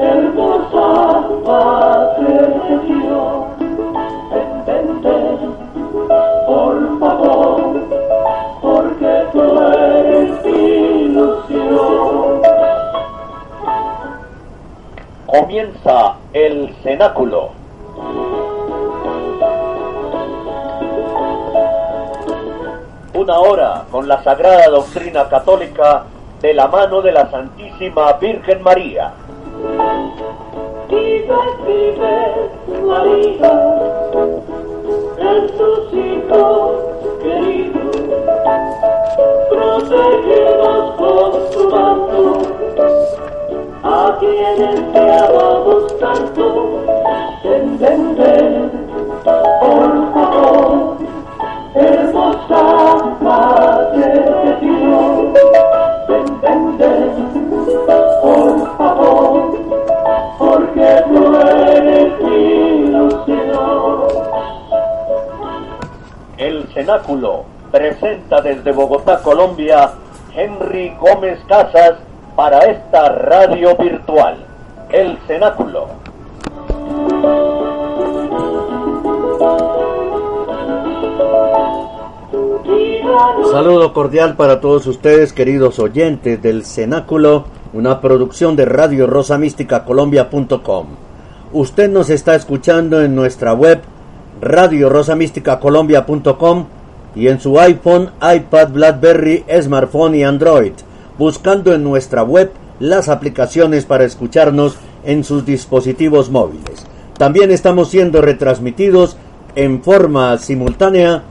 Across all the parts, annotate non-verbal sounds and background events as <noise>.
hermosa madre de Dios, entender, por favor, porque tú eres ilusión. Comienza el cenáculo. Una hora con la sagrada doctrina católica de la mano de la Santísima Virgen María. Vive, vive, María, en tus hijos queridos, protégenos con tu manto, a quienes te amamos tanto, entender, por favor, hermosa Madre de Dios, entender, cenáculo presenta desde Bogotá, Colombia, Henry Gómez Casas para esta radio virtual. El cenáculo. Saludo cordial para todos ustedes, queridos oyentes del Cenáculo, una producción de Radio Rosa Mística Colombia.com. Usted nos está escuchando en nuestra web Radio Rosa Mística Colombia.com y en su iPhone, iPad, Blackberry, smartphone y Android, buscando en nuestra web las aplicaciones para escucharnos en sus dispositivos móviles. También estamos siendo retransmitidos en forma simultánea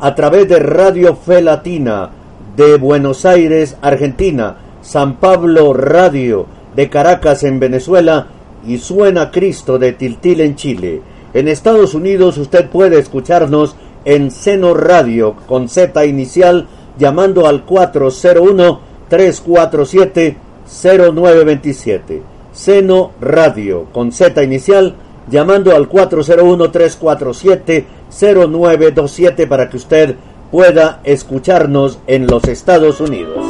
a través de Radio Fe Latina de Buenos Aires, Argentina, San Pablo Radio de Caracas en Venezuela y Suena Cristo de Tiltil en Chile. En Estados Unidos usted puede escucharnos en Seno Radio con Z inicial llamando al 401-347-0927. Seno Radio con Z inicial llamando al 401-347-0927 para que usted pueda escucharnos en los Estados Unidos.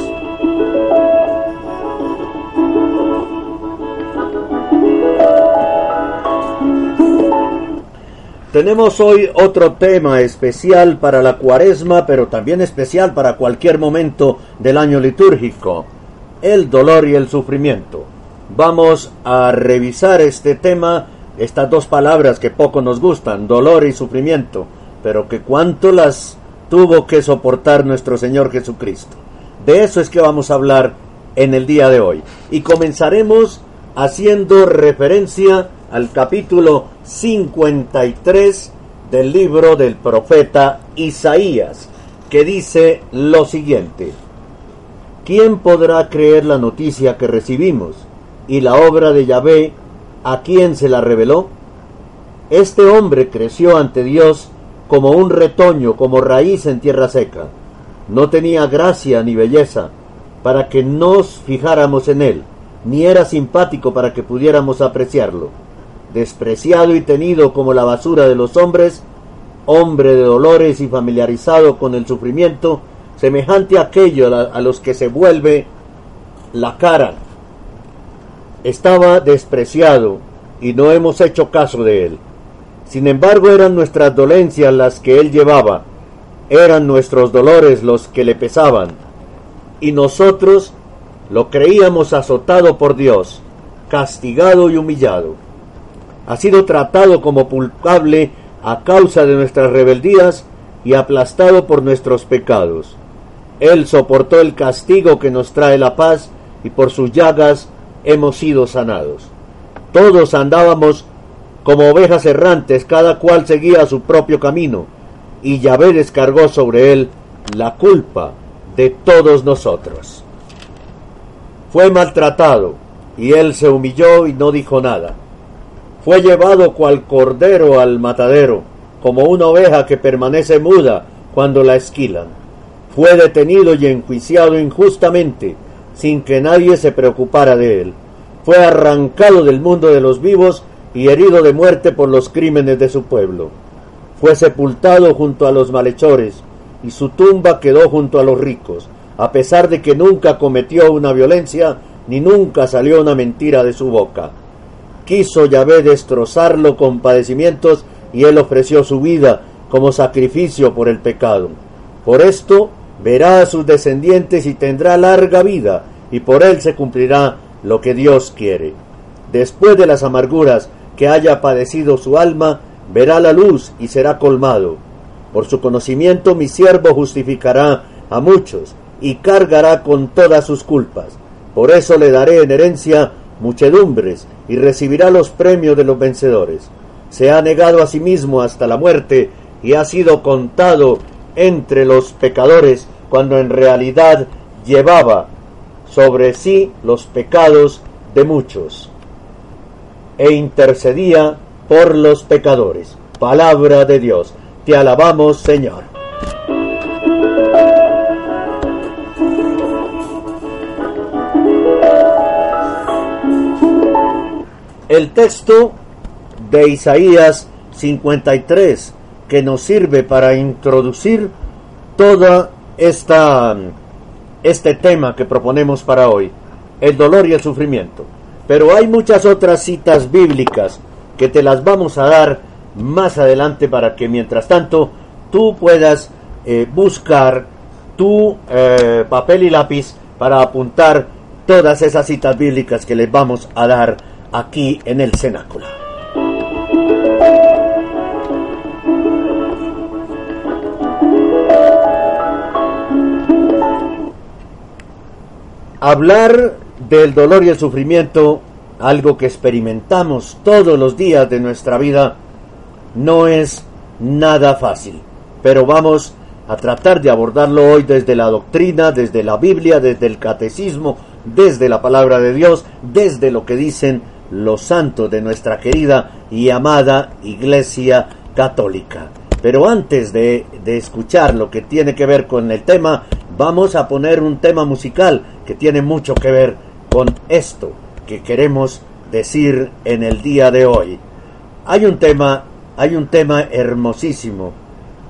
Tenemos hoy otro tema especial para la cuaresma, pero también especial para cualquier momento del año litúrgico, el dolor y el sufrimiento. Vamos a revisar este tema, estas dos palabras que poco nos gustan, dolor y sufrimiento, pero que cuánto las tuvo que soportar nuestro Señor Jesucristo. De eso es que vamos a hablar en el día de hoy. Y comenzaremos haciendo referencia al capítulo 53 del libro del profeta Isaías, que dice lo siguiente. ¿Quién podrá creer la noticia que recibimos y la obra de Yahvé a quién se la reveló? Este hombre creció ante Dios como un retoño, como raíz en tierra seca. No tenía gracia ni belleza para que nos fijáramos en él, ni era simpático para que pudiéramos apreciarlo despreciado y tenido como la basura de los hombres, hombre de dolores y familiarizado con el sufrimiento, semejante a aquello a los que se vuelve la cara. Estaba despreciado y no hemos hecho caso de él. Sin embargo, eran nuestras dolencias las que él llevaba, eran nuestros dolores los que le pesaban, y nosotros lo creíamos azotado por Dios, castigado y humillado ha sido tratado como culpable a causa de nuestras rebeldías y aplastado por nuestros pecados. Él soportó el castigo que nos trae la paz y por sus llagas hemos sido sanados. Todos andábamos como ovejas errantes, cada cual seguía su propio camino, y Yahvé descargó sobre él la culpa de todos nosotros. Fue maltratado, y él se humilló y no dijo nada. Fue llevado cual cordero al matadero, como una oveja que permanece muda cuando la esquilan. Fue detenido y enjuiciado injustamente, sin que nadie se preocupara de él. Fue arrancado del mundo de los vivos y herido de muerte por los crímenes de su pueblo. Fue sepultado junto a los malhechores, y su tumba quedó junto a los ricos, a pesar de que nunca cometió una violencia, ni nunca salió una mentira de su boca. Quiso Yahvé destrozarlo con padecimientos, y él ofreció su vida como sacrificio por el pecado. Por esto verá a sus descendientes y tendrá larga vida, y por él se cumplirá lo que Dios quiere. Después de las amarguras que haya padecido su alma, verá la luz y será colmado. Por su conocimiento mi siervo justificará a muchos y cargará con todas sus culpas. Por eso le daré en herencia muchedumbres y recibirá los premios de los vencedores. Se ha negado a sí mismo hasta la muerte y ha sido contado entre los pecadores cuando en realidad llevaba sobre sí los pecados de muchos e intercedía por los pecadores. Palabra de Dios. Te alabamos, Señor. El texto de Isaías 53 que nos sirve para introducir todo esta, este tema que proponemos para hoy, el dolor y el sufrimiento. Pero hay muchas otras citas bíblicas que te las vamos a dar más adelante para que mientras tanto tú puedas eh, buscar tu eh, papel y lápiz para apuntar todas esas citas bíblicas que les vamos a dar aquí en el cenáculo. Hablar del dolor y el sufrimiento, algo que experimentamos todos los días de nuestra vida, no es nada fácil. Pero vamos a tratar de abordarlo hoy desde la doctrina, desde la Biblia, desde el catecismo, desde la palabra de Dios, desde lo que dicen los santos de nuestra querida y amada Iglesia Católica. Pero antes de, de, escuchar lo que tiene que ver con el tema, vamos a poner un tema musical que tiene mucho que ver con esto que queremos decir en el día de hoy. Hay un tema, hay un tema hermosísimo.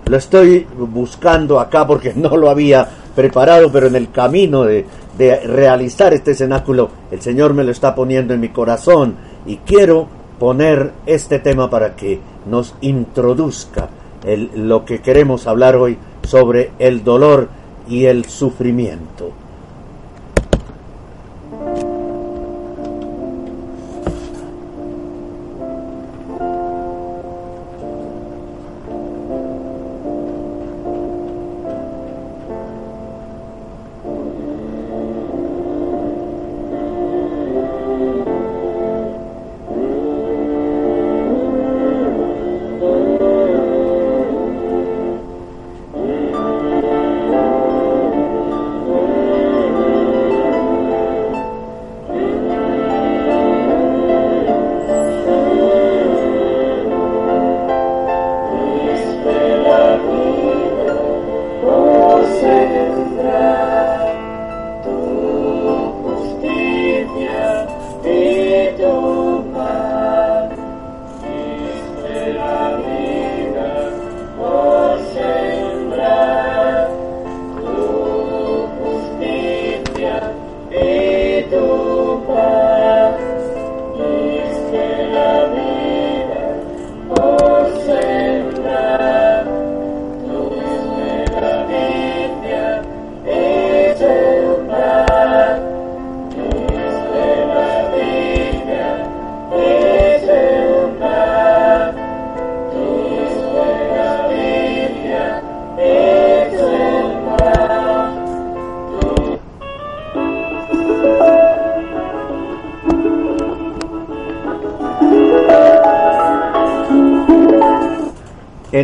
Lo estoy buscando acá porque <laughs> no lo había preparado, pero en el camino de, de realizar este cenáculo, el Señor me lo está poniendo en mi corazón y quiero poner este tema para que nos introduzca el, lo que queremos hablar hoy sobre el dolor y el sufrimiento.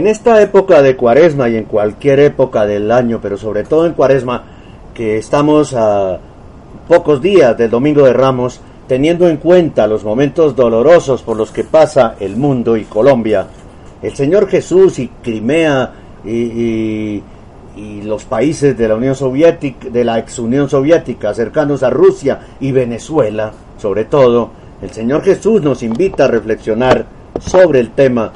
En esta época de cuaresma y en cualquier época del año, pero sobre todo en cuaresma, que estamos a pocos días del Domingo de Ramos, teniendo en cuenta los momentos dolorosos por los que pasa el mundo y Colombia, el Señor Jesús y Crimea y, los países de la Unión Soviética, de la ex Unión Soviética, cercanos a Rusia y Venezuela, sobre todo, el Señor Jesús nos invita a reflexionar sobre el tema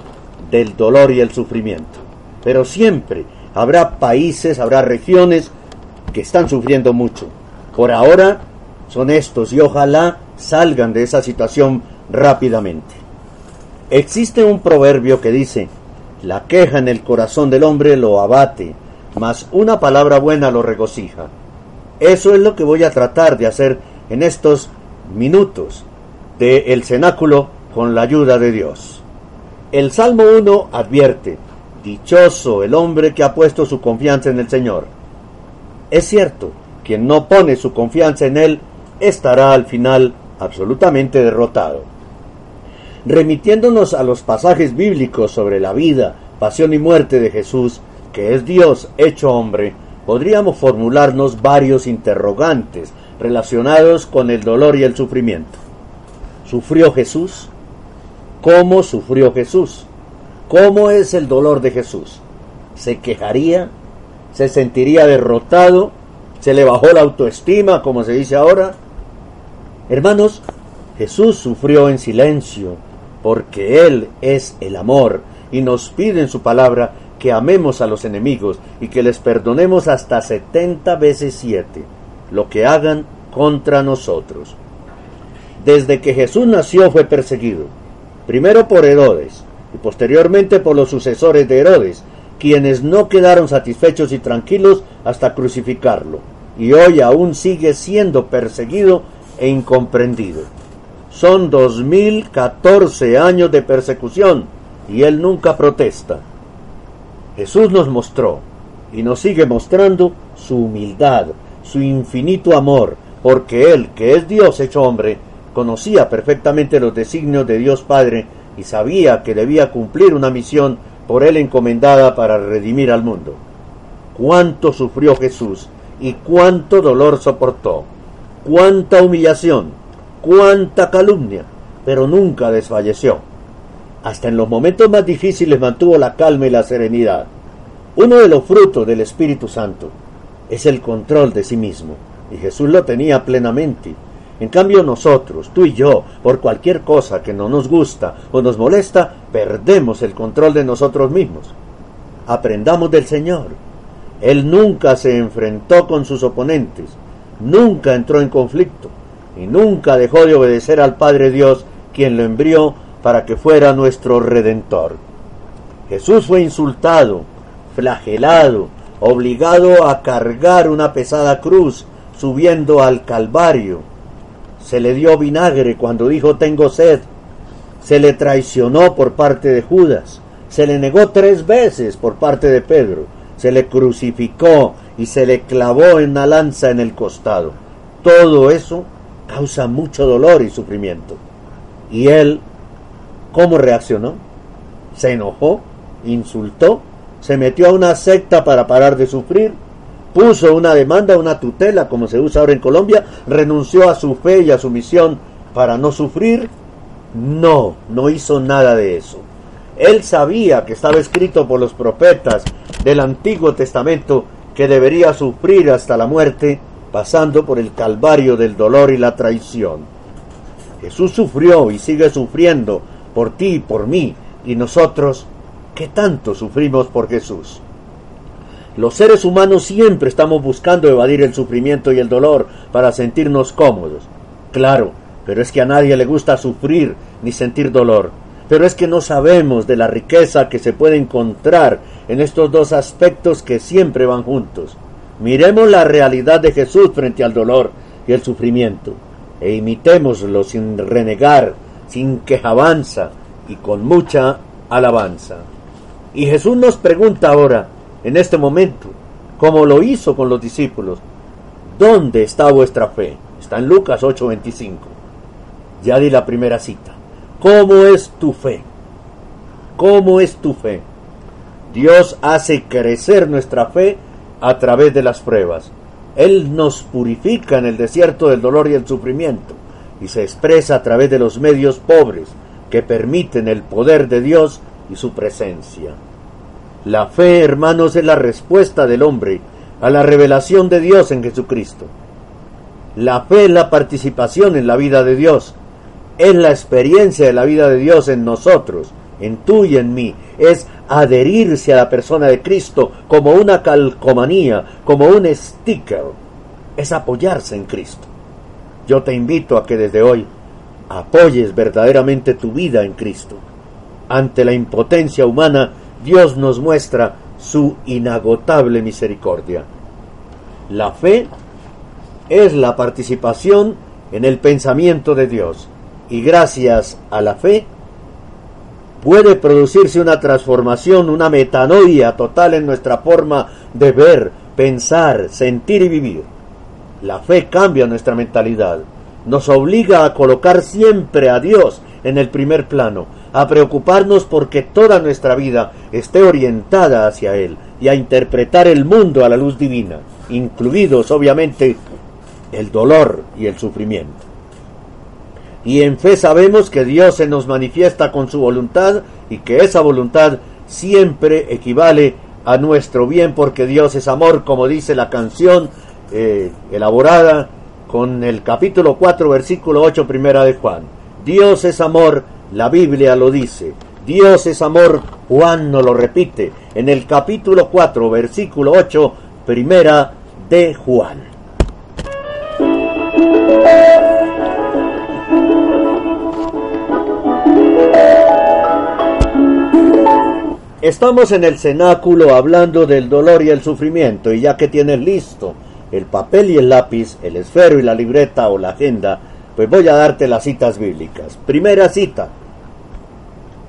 del dolor y el sufrimiento. Pero siempre habrá países, habrá regiones que están sufriendo mucho. Por ahora son estos y ojalá salgan de esa situación rápidamente. Existe un proverbio que dice, la queja en el corazón del hombre lo abate, mas una palabra buena lo regocija. Eso es lo que voy a tratar de hacer en estos minutos del el cenáculo con la ayuda de Dios. El Salmo 1 advierte, Dichoso el hombre que ha puesto su confianza en el Señor. Es cierto, quien no pone su confianza en Él estará al final absolutamente derrotado. Remitiéndonos a los pasajes bíblicos sobre la vida, pasión y muerte de Jesús, que es Dios hecho hombre, podríamos formularnos varios interrogantes relacionados con el dolor y el sufrimiento. ¿Sufrió Jesús? ¿Cómo sufrió Jesús? ¿Cómo es el dolor de Jesús? ¿Se quejaría? ¿Se sentiría derrotado? ¿Se le bajó la autoestima, como se dice ahora? Hermanos, Jesús sufrió en silencio, porque Él es el amor, y nos pide en su palabra que amemos a los enemigos y que les perdonemos hasta setenta veces siete lo que hagan contra nosotros. Desde que Jesús nació fue perseguido, primero por Herodes y posteriormente por los sucesores de Herodes, quienes no quedaron satisfechos y tranquilos hasta crucificarlo, y hoy aún sigue siendo perseguido e incomprendido. Son dos mil catorce años de persecución y él nunca protesta. Jesús nos mostró y nos sigue mostrando su humildad, su infinito amor, porque él, que es Dios hecho hombre, conocía perfectamente los designios de Dios Padre y sabía que debía cumplir una misión por él encomendada para redimir al mundo. Cuánto sufrió Jesús y cuánto dolor soportó, cuánta humillación, cuánta calumnia, pero nunca desfalleció. Hasta en los momentos más difíciles mantuvo la calma y la serenidad. Uno de los frutos del Espíritu Santo es el control de sí mismo, y Jesús lo tenía plenamente. En cambio nosotros, tú y yo, por cualquier cosa que no nos gusta o nos molesta, perdemos el control de nosotros mismos. Aprendamos del Señor. Él nunca se enfrentó con sus oponentes, nunca entró en conflicto y nunca dejó de obedecer al Padre Dios, quien lo envió para que fuera nuestro Redentor. Jesús fue insultado, flagelado, obligado a cargar una pesada cruz, subiendo al Calvario, se le dio vinagre cuando dijo tengo sed, se le traicionó por parte de Judas, se le negó tres veces por parte de Pedro, se le crucificó y se le clavó en una lanza en el costado. Todo eso causa mucho dolor y sufrimiento. ¿Y él cómo reaccionó? ¿Se enojó? ¿Insultó? ¿Se metió a una secta para parar de sufrir? Puso una demanda, una tutela, como se usa ahora en Colombia, renunció a su fe y a su misión para no sufrir. No, no hizo nada de eso. Él sabía que estaba escrito por los profetas del Antiguo Testamento que debería sufrir hasta la muerte, pasando por el calvario del dolor y la traición. Jesús sufrió y sigue sufriendo por ti y por mí, y nosotros, ¿qué tanto sufrimos por Jesús? Los seres humanos siempre estamos buscando evadir el sufrimiento y el dolor para sentirnos cómodos. Claro, pero es que a nadie le gusta sufrir ni sentir dolor. Pero es que no sabemos de la riqueza que se puede encontrar en estos dos aspectos que siempre van juntos. Miremos la realidad de Jesús frente al dolor y el sufrimiento e imitémoslo sin renegar, sin quejabanza y con mucha alabanza. Y Jesús nos pregunta ahora, en este momento, como lo hizo con los discípulos. ¿Dónde está vuestra fe? Está en Lucas 8:25. Ya di la primera cita. ¿Cómo es tu fe? ¿Cómo es tu fe? Dios hace crecer nuestra fe a través de las pruebas. Él nos purifica en el desierto del dolor y el sufrimiento y se expresa a través de los medios pobres que permiten el poder de Dios y su presencia. La fe, hermanos, es la respuesta del hombre a la revelación de Dios en Jesucristo. La fe es la participación en la vida de Dios, es la experiencia de la vida de Dios en nosotros, en tú y en mí, es adherirse a la persona de Cristo como una calcomanía, como un sticker, es apoyarse en Cristo. Yo te invito a que desde hoy apoyes verdaderamente tu vida en Cristo. Ante la impotencia humana, Dios nos muestra su inagotable misericordia. La fe es la participación en el pensamiento de Dios y gracias a la fe puede producirse una transformación, una metanoia total en nuestra forma de ver, pensar, sentir y vivir. La fe cambia nuestra mentalidad, nos obliga a colocar siempre a Dios en el primer plano, a preocuparnos porque toda nuestra vida esté orientada hacia Él y a interpretar el mundo a la luz divina, incluidos obviamente el dolor y el sufrimiento. Y en fe sabemos que Dios se nos manifiesta con su voluntad y que esa voluntad siempre equivale a nuestro bien porque Dios es amor, como dice la canción eh, elaborada con el capítulo 4, versículo 8, primera de Juan. Dios es amor, la Biblia lo dice. Dios es amor, Juan no lo repite. En el capítulo 4, versículo 8, primera de Juan. Estamos en el cenáculo hablando del dolor y el sufrimiento y ya que tienes listo el papel y el lápiz, el esfero y la libreta o la agenda, pues voy a darte las citas bíblicas. Primera cita,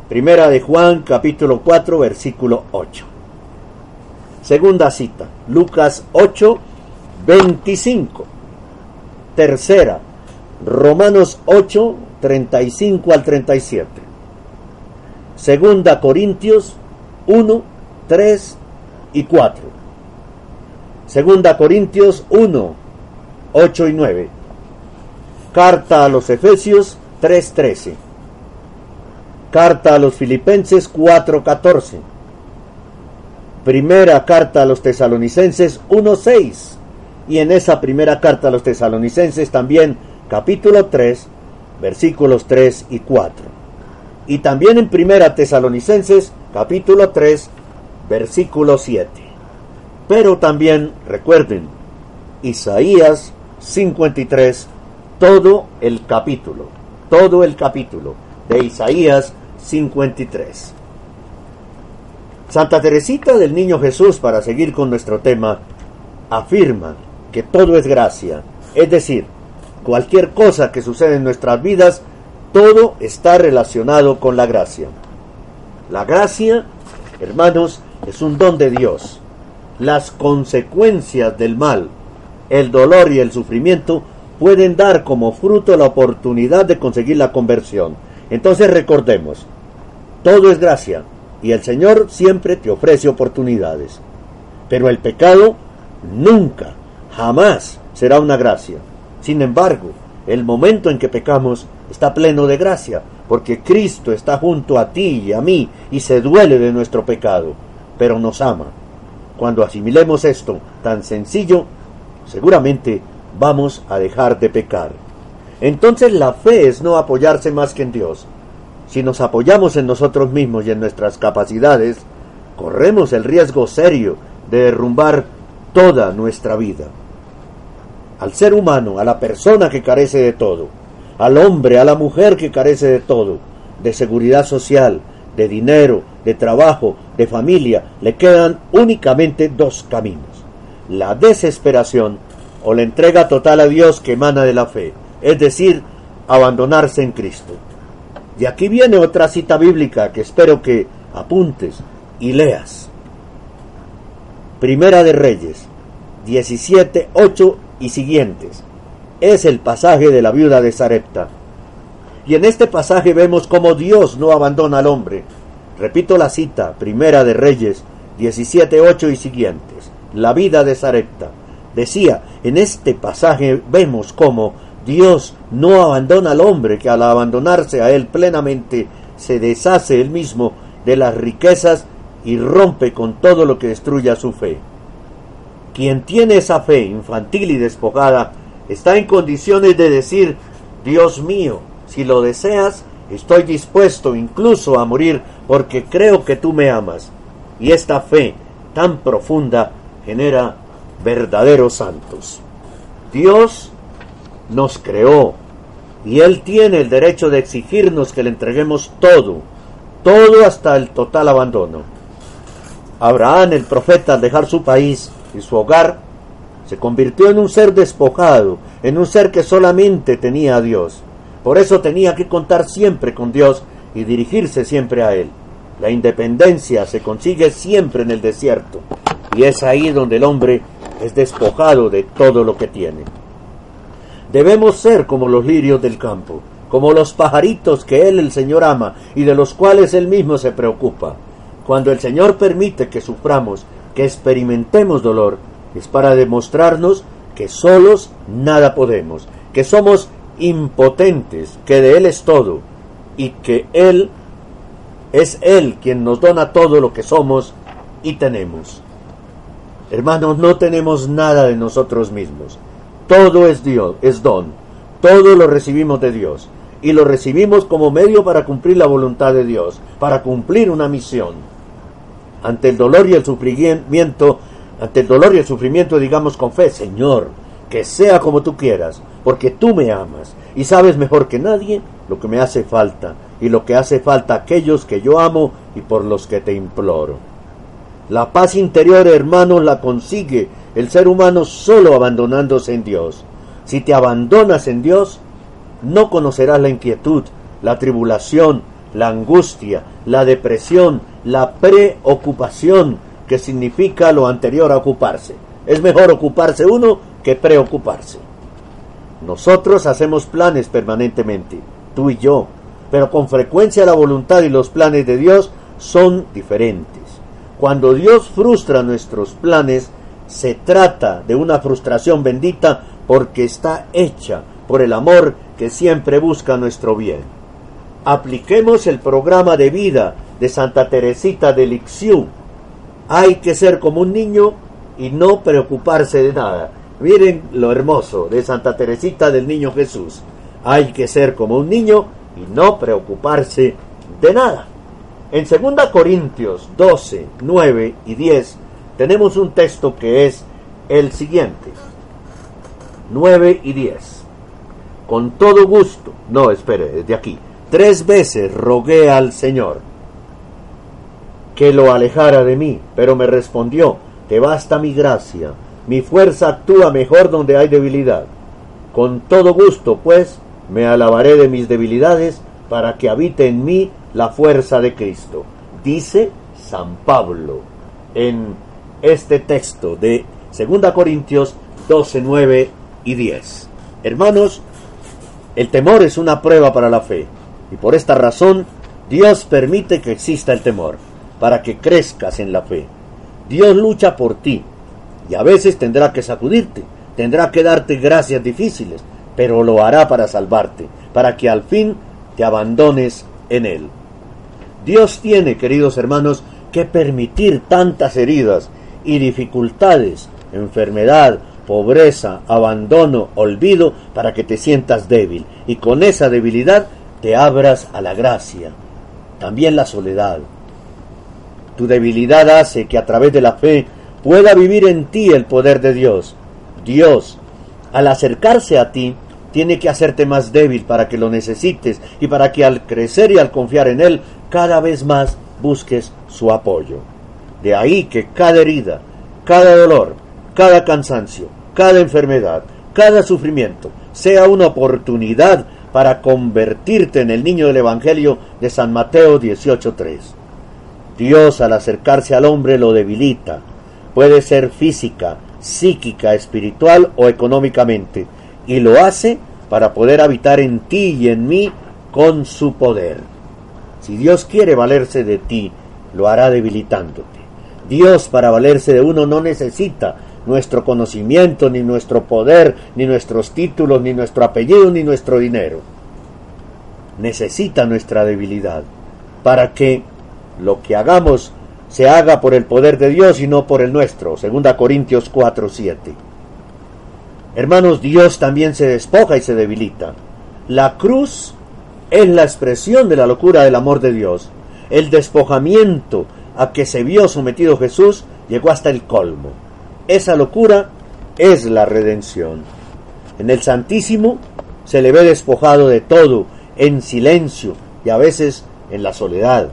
primera de Juan capítulo 4 versículo 8. Segunda cita, Lucas 8 25. Tercera, Romanos 8 35 al 37. Segunda Corintios 1, 3 y 4. Segunda Corintios 1, 8 y 9. Carta a los Efesios 3:13. Carta a los Filipenses 4:14. Primera carta a los Tesalonicenses 1:6. Y en esa primera carta a los Tesalonicenses también capítulo 3, versículos 3 y 4 y también en Primera Tesalonicenses capítulo 3 versículo 7. Pero también recuerden Isaías 53 todo el capítulo, todo el capítulo de Isaías 53. Santa Teresita del Niño Jesús, para seguir con nuestro tema, afirma que todo es gracia, es decir, cualquier cosa que sucede en nuestras vidas todo está relacionado con la gracia. La gracia, hermanos, es un don de Dios. Las consecuencias del mal, el dolor y el sufrimiento pueden dar como fruto la oportunidad de conseguir la conversión. Entonces recordemos, todo es gracia y el Señor siempre te ofrece oportunidades. Pero el pecado nunca, jamás será una gracia. Sin embargo, el momento en que pecamos está pleno de gracia, porque Cristo está junto a ti y a mí y se duele de nuestro pecado, pero nos ama. Cuando asimilemos esto tan sencillo, seguramente vamos a dejar de pecar. Entonces la fe es no apoyarse más que en Dios. Si nos apoyamos en nosotros mismos y en nuestras capacidades, corremos el riesgo serio de derrumbar toda nuestra vida al ser humano, a la persona que carece de todo, al hombre, a la mujer que carece de todo, de seguridad social, de dinero, de trabajo, de familia, le quedan únicamente dos caminos, la desesperación o la entrega total a Dios que emana de la fe, es decir, abandonarse en Cristo. Y aquí viene otra cita bíblica que espero que apuntes y leas. Primera de Reyes, 17, 8 y siguientes. Es el pasaje de la viuda de Sarepta. Y en este pasaje vemos cómo Dios no abandona al hombre, Repito la cita, Primera de Reyes 17.8 y siguientes. La vida de Sarepta. Decía, en este pasaje vemos cómo Dios no abandona al hombre que al abandonarse a él plenamente se deshace él mismo de las riquezas y rompe con todo lo que destruya su fe. Quien tiene esa fe infantil y despojada está en condiciones de decir, Dios mío, si lo deseas, estoy dispuesto incluso a morir porque creo que tú me amas. Y esta fe tan profunda genera verdaderos santos. Dios nos creó y Él tiene el derecho de exigirnos que le entreguemos todo, todo hasta el total abandono. Abraham, el profeta, al dejar su país y su hogar, se convirtió en un ser despojado, en un ser que solamente tenía a Dios. Por eso tenía que contar siempre con Dios y dirigirse siempre a Él. La independencia se consigue siempre en el desierto y es ahí donde el hombre es despojado de todo lo que tiene. Debemos ser como los lirios del campo, como los pajaritos que Él el Señor ama y de los cuales Él mismo se preocupa. Cuando el Señor permite que suframos, que experimentemos dolor, es para demostrarnos que solos nada podemos, que somos impotentes, que de Él es todo y que Él es Él quien nos dona todo lo que somos y tenemos. Hermanos, no tenemos nada de nosotros mismos. Todo es Dios, es don. Todo lo recibimos de Dios. Y lo recibimos como medio para cumplir la voluntad de Dios, para cumplir una misión. Ante el dolor y el sufrimiento, ante el dolor y el sufrimiento digamos con fe, Señor, que sea como tú quieras, porque tú me amas y sabes mejor que nadie lo que me hace falta y lo que hace falta a aquellos que yo amo y por los que te imploro. La paz interior, hermanos, la consigue el ser humano solo abandonándose en Dios. Si te abandonas en Dios, no conocerás la inquietud, la tribulación, la angustia, la depresión, la preocupación, que significa lo anterior a ocuparse. Es mejor ocuparse uno que preocuparse. Nosotros hacemos planes permanentemente, tú y yo, pero con frecuencia la voluntad y los planes de Dios son diferentes. Cuando Dios frustra nuestros planes, se trata de una frustración bendita porque está hecha por el amor que siempre busca nuestro bien. Apliquemos el programa de vida de Santa Teresita de Lixioux. Hay que ser como un niño y no preocuparse de nada. Miren lo hermoso de Santa Teresita del Niño Jesús. Hay que ser como un niño y no preocuparse de nada. En 2 Corintios 12, 9 y 10 tenemos un texto que es el siguiente. 9 y 10. Con todo gusto, no, espere, desde aquí. Tres veces rogué al Señor que lo alejara de mí, pero me respondió, te basta mi gracia, mi fuerza actúa mejor donde hay debilidad. Con todo gusto, pues, me alabaré de mis debilidades para que habite en mí la fuerza de Cristo. Dice San Pablo en este texto de 2 Corintios 12, 9 y 10. Hermanos, el temor es una prueba para la fe y por esta razón Dios permite que exista el temor para que crezcas en la fe. Dios lucha por ti y a veces tendrá que sacudirte, tendrá que darte gracias difíciles, pero lo hará para salvarte, para que al fin te abandones en Él. Dios tiene, queridos hermanos, que permitir tantas heridas y dificultades, enfermedad, pobreza, abandono, olvido, para que te sientas débil y con esa debilidad te abras a la gracia. También la soledad. Tu debilidad hace que a través de la fe pueda vivir en ti el poder de Dios. Dios, al acercarse a ti, tiene que hacerte más débil para que lo necesites y para que al crecer y al confiar en Él cada vez más busques su apoyo. De ahí que cada herida, cada dolor, cada cansancio, cada enfermedad, cada sufrimiento sea una oportunidad para convertirte en el niño del Evangelio de San Mateo 18.3. Dios al acercarse al hombre lo debilita. Puede ser física, psíquica, espiritual o económicamente y lo hace para poder habitar en ti y en mí con su poder. Si Dios quiere valerse de ti, lo hará debilitándote. Dios para valerse de uno no necesita nuestro conocimiento, ni nuestro poder, ni nuestros títulos, ni nuestro apellido, ni nuestro dinero. Necesita nuestra debilidad para que lo que hagamos se haga por el poder de Dios y no por el nuestro. Segunda Corintios 4, 7. Hermanos, Dios también se despoja y se debilita. La cruz es la expresión de la locura del amor de Dios. El despojamiento a que se vio sometido Jesús llegó hasta el colmo. Esa locura es la redención. En el Santísimo se le ve despojado de todo, en silencio y a veces en la soledad.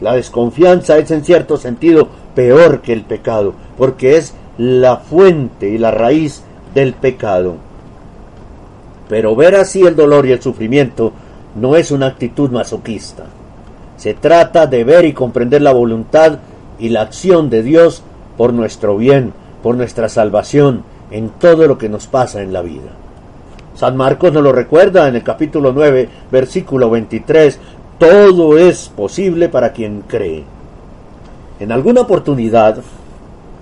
La desconfianza es en cierto sentido peor que el pecado, porque es la fuente y la raíz del pecado. Pero ver así el dolor y el sufrimiento no es una actitud masoquista. Se trata de ver y comprender la voluntad y la acción de Dios por nuestro bien, por nuestra salvación, en todo lo que nos pasa en la vida. San Marcos nos lo recuerda en el capítulo 9, versículo 23, todo es posible para quien cree. En alguna oportunidad,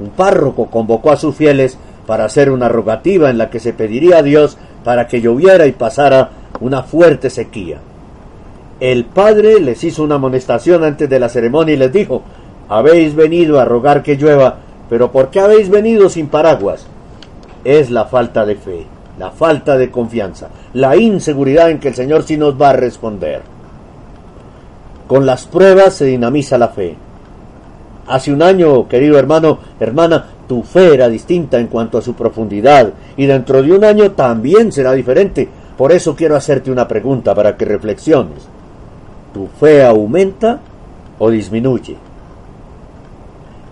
un párroco convocó a sus fieles para hacer una rogativa en la que se pediría a Dios para que lloviera y pasara una fuerte sequía. El padre les hizo una amonestación antes de la ceremonia y les dijo, habéis venido a rogar que llueva, pero ¿por qué habéis venido sin paraguas? Es la falta de fe, la falta de confianza, la inseguridad en que el Señor sí nos va a responder. Con las pruebas se dinamiza la fe. Hace un año, querido hermano, hermana, tu fe era distinta en cuanto a su profundidad y dentro de un año también será diferente. Por eso quiero hacerte una pregunta para que reflexiones. ¿Tu fe aumenta o disminuye?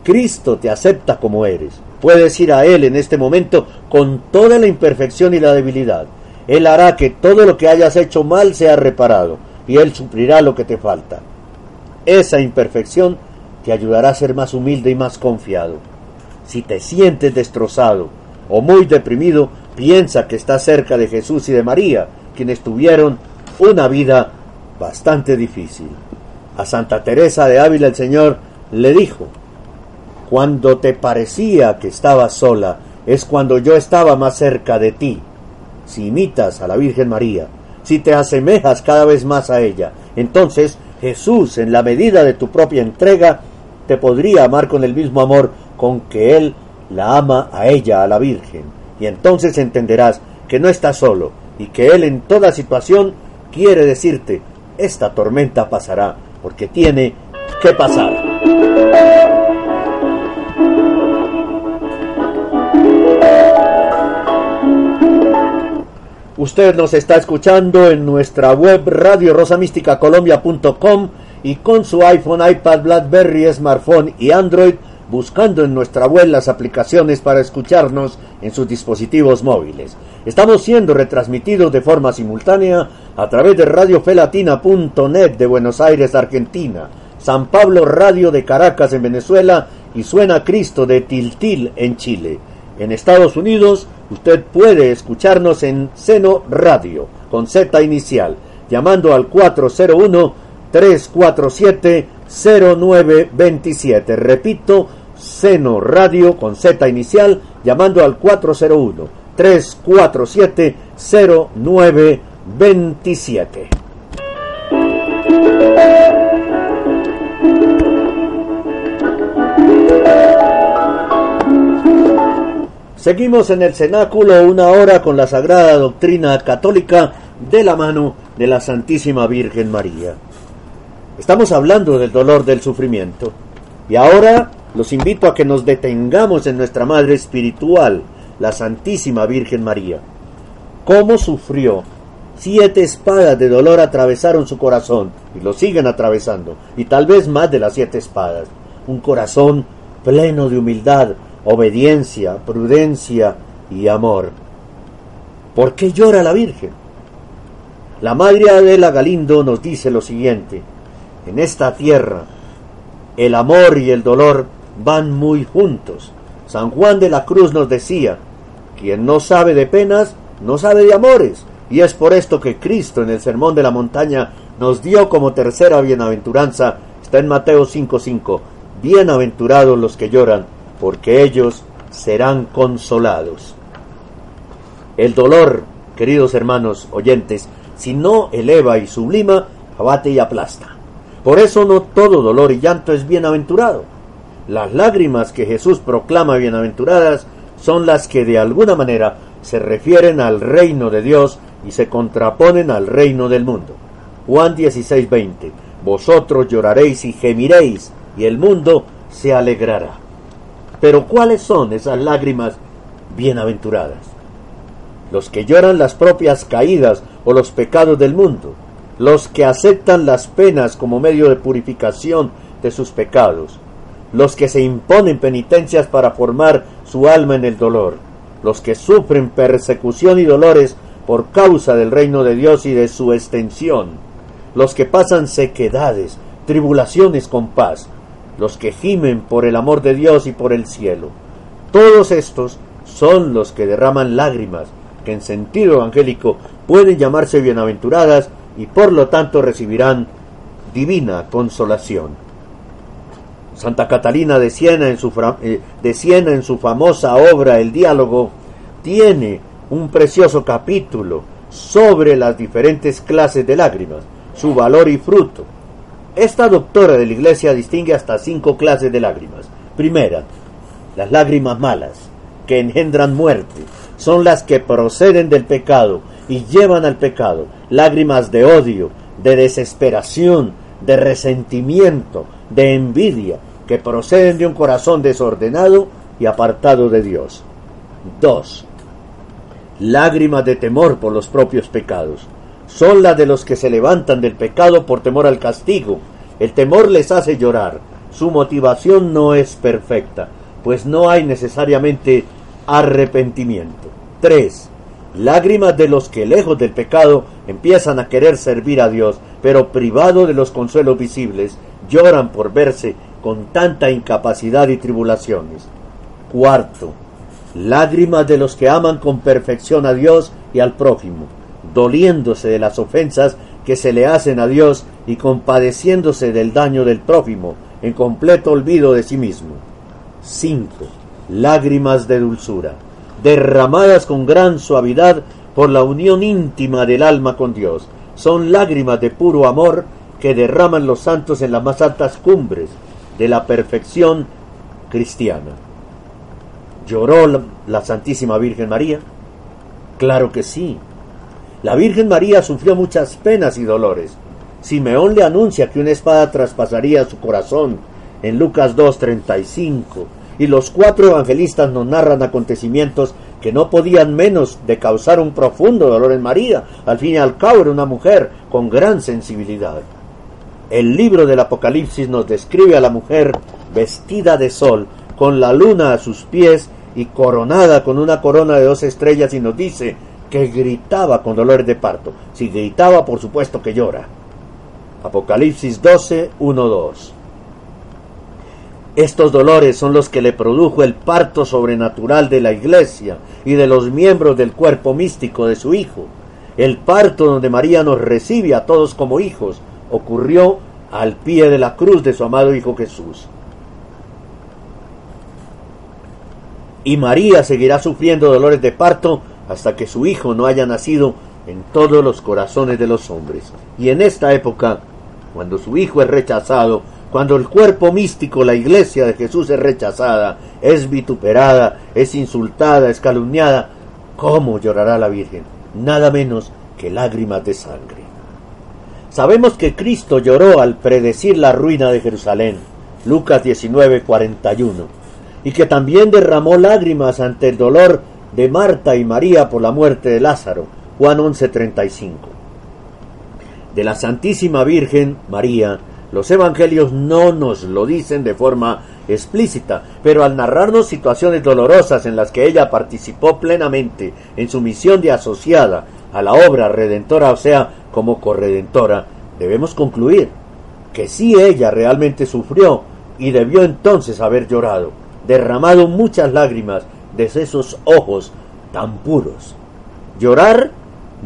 Cristo te acepta como eres. Puedes ir a Él en este momento con toda la imperfección y la debilidad. Él hará que todo lo que hayas hecho mal sea reparado y Él suplirá lo que te falta. Esa imperfección te ayudará a ser más humilde y más confiado. Si te sientes destrozado o muy deprimido, piensa que estás cerca de Jesús y de María, quienes tuvieron una vida bastante difícil. A Santa Teresa de Ávila el Señor le dijo, cuando te parecía que estabas sola, es cuando yo estaba más cerca de ti. Si imitas a la Virgen María, si te asemejas cada vez más a ella, entonces Jesús, en la medida de tu propia entrega, te podría amar con el mismo amor con que Él la ama a ella, a la Virgen. Y entonces entenderás que no estás solo y que Él en toda situación quiere decirte, esta tormenta pasará porque tiene que pasar. Usted nos está escuchando en nuestra web radio radiorosamísticacolombia.com y con su iPhone, iPad, BlackBerry, smartphone y Android buscando en nuestra web las aplicaciones para escucharnos en sus dispositivos móviles. Estamos siendo retransmitidos de forma simultánea a través de radiofelatina.net de Buenos Aires, Argentina, San Pablo Radio de Caracas en Venezuela y Suena Cristo de Tiltil en Chile. En Estados Unidos, usted puede escucharnos en Seno Radio, con Z inicial, llamando al 401-347-0927. Repito, Seno Radio, con Z inicial, llamando al 401-347-0927. Seguimos en el cenáculo una hora con la sagrada doctrina católica de la mano de la Santísima Virgen María. Estamos hablando del dolor del sufrimiento y ahora los invito a que nos detengamos en nuestra Madre Espiritual, la Santísima Virgen María. ¿Cómo sufrió? Siete espadas de dolor atravesaron su corazón y lo siguen atravesando, y tal vez más de las siete espadas. Un corazón pleno de humildad, obediencia, prudencia y amor. ¿Por qué llora la Virgen? La Madre Adela Galindo nos dice lo siguiente, en esta tierra el amor y el dolor van muy juntos. San Juan de la Cruz nos decía, quien no sabe de penas, no sabe de amores. Y es por esto que Cristo en el Sermón de la Montaña nos dio como tercera bienaventuranza, está en Mateo 5:5, bienaventurados los que lloran, porque ellos serán consolados. El dolor, queridos hermanos oyentes, si no eleva y sublima, abate y aplasta. Por eso no todo dolor y llanto es bienaventurado. Las lágrimas que Jesús proclama bienaventuradas son las que de alguna manera se refieren al reino de Dios y se contraponen al reino del mundo. Juan 16:20 Vosotros lloraréis y gemiréis, y el mundo se alegrará. Pero ¿cuáles son esas lágrimas bienaventuradas? Los que lloran las propias caídas o los pecados del mundo, los que aceptan las penas como medio de purificación de sus pecados, los que se imponen penitencias para formar su alma en el dolor, los que sufren persecución y dolores por causa del reino de Dios y de su extensión, los que pasan sequedades, tribulaciones con paz, los que gimen por el amor de Dios y por el cielo. Todos estos son los que derraman lágrimas, que en sentido evangélico pueden llamarse bienaventuradas y por lo tanto recibirán divina consolación. Santa Catalina de Siena, en su, eh, de Siena en su famosa obra El diálogo tiene un precioso capítulo sobre las diferentes clases de lágrimas, su valor y fruto. Esta doctora de la Iglesia distingue hasta cinco clases de lágrimas. Primera, las lágrimas malas, que engendran muerte, son las que proceden del pecado y llevan al pecado, lágrimas de odio, de desesperación, de resentimiento, de envidia, que proceden de un corazón desordenado y apartado de Dios. 2. Lágrimas de temor por los propios pecados. Son las de los que se levantan del pecado por temor al castigo. El temor les hace llorar. Su motivación no es perfecta, pues no hay necesariamente arrepentimiento. 3. Lágrimas de los que lejos del pecado empiezan a querer servir a Dios, pero privado de los consuelos visibles, lloran por verse con tanta incapacidad y tribulaciones. Cuarto, lágrimas de los que aman con perfección a Dios y al prójimo, doliéndose de las ofensas que se le hacen a Dios y compadeciéndose del daño del prójimo, en completo olvido de sí mismo. 5. Lágrimas de dulzura, derramadas con gran suavidad por la unión íntima del alma con Dios. Son lágrimas de puro amor que derraman los santos en las más altas cumbres de la perfección cristiana. ¿Lloró la, Santísima Virgen María? Claro que sí. La Virgen María sufrió muchas penas y dolores. Simeón le anuncia que una espada traspasaría su corazón en Lucas 2.35 y los cuatro evangelistas nos narran acontecimientos que no podían menos de causar un profundo dolor en María. Al fin y al cabo era una mujer con gran sensibilidad. El libro del Apocalipsis nos describe a la mujer vestida de sol, con la luna a sus pies y coronada con una corona de dos estrellas y nos dice que gritaba con dolor de parto. Si gritaba, por supuesto que llora. Apocalipsis 12, 1, 2. Estos dolores son los que le produjo el parto sobrenatural de la iglesia y de los miembros del cuerpo místico de su Hijo. El parto donde María nos recibe a todos como hijos ocurrió al pie de la cruz de su amado Hijo Jesús. Y María seguirá sufriendo dolores de parto hasta que su Hijo no haya nacido en todos los corazones de los hombres. Y en esta época, cuando su Hijo es rechazado, cuando el cuerpo místico, la iglesia de Jesús es rechazada, es vituperada, es insultada, es calumniada, ¿cómo llorará la Virgen? Nada menos que lágrimas de sangre. Sabemos que Cristo lloró al predecir la ruina de Jerusalén, Lucas 19:41, y que también derramó lágrimas ante el dolor de Marta y María por la muerte de Lázaro, Juan 11:35. De la Santísima Virgen María, los evangelios no nos lo dicen de forma explícita, pero al narrarnos situaciones dolorosas en las que ella participó plenamente en su misión de asociada a la obra redentora, o sea, como corredentora, debemos concluir que sí ella realmente sufrió y debió entonces haber llorado, derramado muchas lágrimas desde esos ojos tan puros. Llorar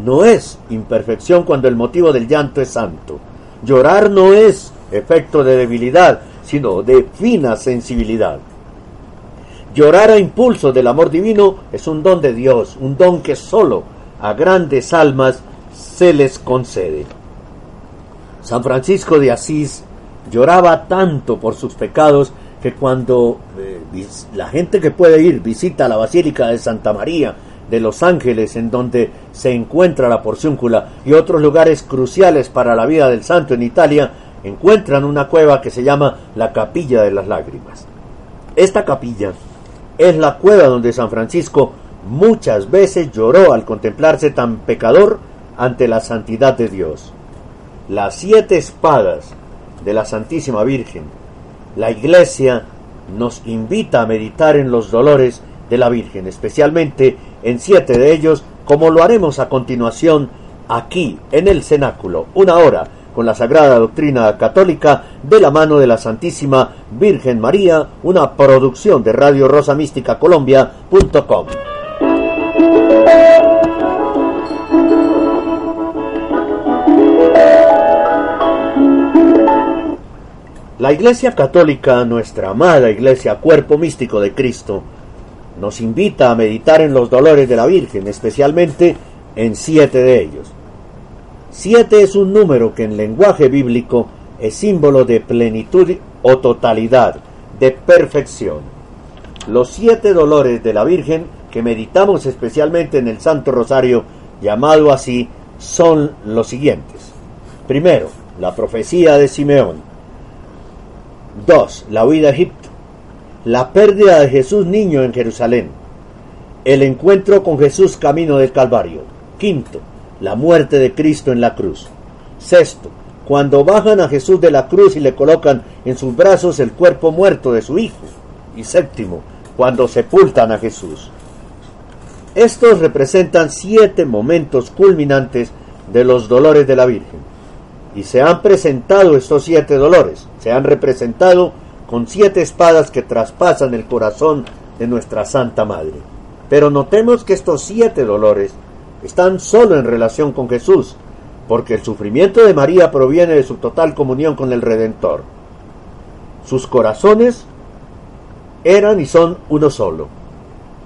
no es imperfección cuando el motivo del llanto es santo. Llorar no es efecto de debilidad, sino de fina sensibilidad. Llorar a impulso del amor divino es un don de Dios, un don que solo a grandes almas se les concede. San Francisco de Asís lloraba tanto por sus pecados que cuando eh, la gente que puede ir visita la Basílica de Santa María de Los Ángeles, en donde se encuentra la porciúncula, y otros lugares cruciales para la vida del santo en Italia, encuentran una cueva que se llama la Capilla de las Lágrimas. Esta capilla es la cueva donde San Francisco muchas veces lloró al contemplarse tan pecador ante la santidad de Dios. Las siete espadas de la Santísima Virgen, la Iglesia nos invita a meditar en los dolores de la Virgen, especialmente en siete de ellos, como lo haremos a continuación aquí en el cenáculo, una hora con la Sagrada Doctrina Católica de la mano de la Santísima Virgen María, una producción de Radio Rosa Mística Colombia.com. La Iglesia Católica, nuestra amada Iglesia Cuerpo Místico de Cristo, nos invita a meditar en los dolores de la Virgen, especialmente en siete de ellos. Siete es un número que en lenguaje bíblico es símbolo de plenitud o totalidad, de perfección. Los siete dolores de la Virgen que meditamos especialmente en el Santo Rosario, llamado así, son los siguientes. Primero, la profecía de Simeón. Dos, La huida a Egipto. La pérdida de Jesús niño en Jerusalén. El encuentro con Jesús camino del Calvario. Quinto, la muerte de Cristo en la cruz. Sexto, cuando bajan a Jesús de la cruz y le colocan en sus brazos el cuerpo muerto de su Hijo. Y séptimo, cuando sepultan a Jesús. Estos representan siete momentos culminantes de los dolores de la Virgen. Y se han presentado estos siete dolores, se han representado con siete espadas que traspasan el corazón de nuestra Santa Madre. Pero notemos que estos siete dolores están solo en relación con Jesús, porque el sufrimiento de María proviene de su total comunión con el Redentor. Sus corazones eran y son uno solo.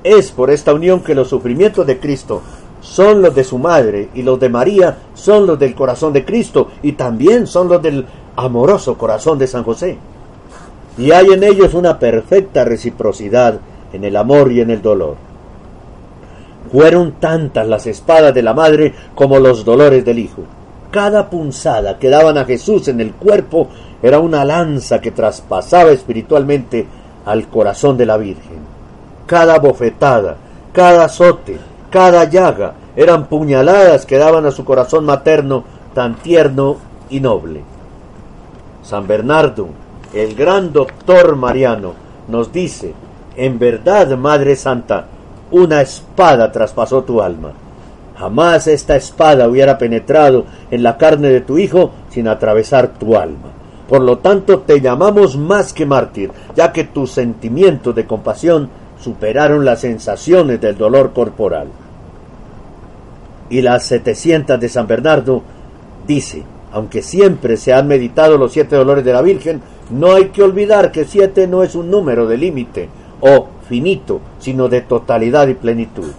Es por esta unión que los sufrimientos de Cristo son los de su madre y los de María son los del corazón de Cristo y también son los del amoroso corazón de San José. Y hay en ellos una perfecta reciprocidad en el amor y en el dolor. Fueron tantas las espadas de la madre como los dolores del hijo. Cada punzada que daban a Jesús en el cuerpo era una lanza que traspasaba espiritualmente al corazón de la Virgen. Cada bofetada, cada azote, cada llaga eran puñaladas que daban a su corazón materno tan tierno y noble. San Bernardo, el gran doctor mariano, nos dice, en verdad, Madre Santa, una espada traspasó tu alma. Jamás esta espada hubiera penetrado en la carne de tu hijo sin atravesar tu alma. Por lo tanto, te llamamos más que mártir, ya que tus sentimientos de compasión superaron las sensaciones del dolor corporal. Y las setecientas de San Bernardo dice, aunque siempre se han meditado los siete dolores de la Virgen, no hay que olvidar que siete no es un número de límite o sino de totalidad y plenitud.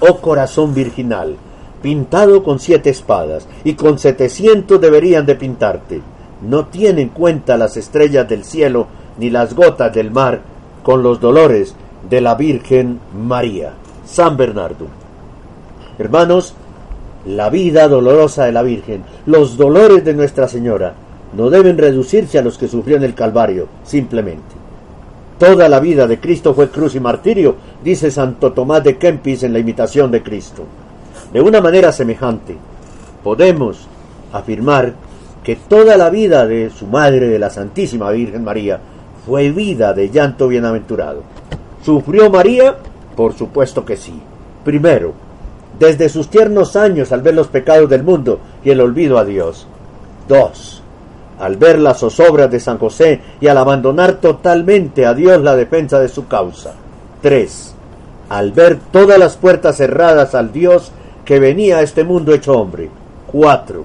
Oh corazón virginal, pintado con siete espadas, y con setecientos deberían de pintarte. No tiene en cuenta las estrellas del cielo ni las gotas del mar con los dolores de la Virgen María. San Bernardo. Hermanos, la vida dolorosa de la Virgen, los dolores de Nuestra Señora, no deben reducirse a los que sufrió en el Calvario, simplemente. Toda la vida de Cristo fue cruz y martirio, dice Santo Tomás de Kempis en la imitación de Cristo. De una manera semejante, podemos afirmar que toda la vida de su madre, de la Santísima Virgen María, fue vida de llanto bienaventurado. ¿Sufrió María? Por supuesto que sí. Primero, desde sus tiernos años al ver los pecados del mundo y el olvido a Dios. Dos, al ver las zozobras de San José y al abandonar totalmente a Dios la defensa de su causa. Tres, al ver todas las puertas cerradas al Dios que venía a este mundo hecho hombre. Cuatro,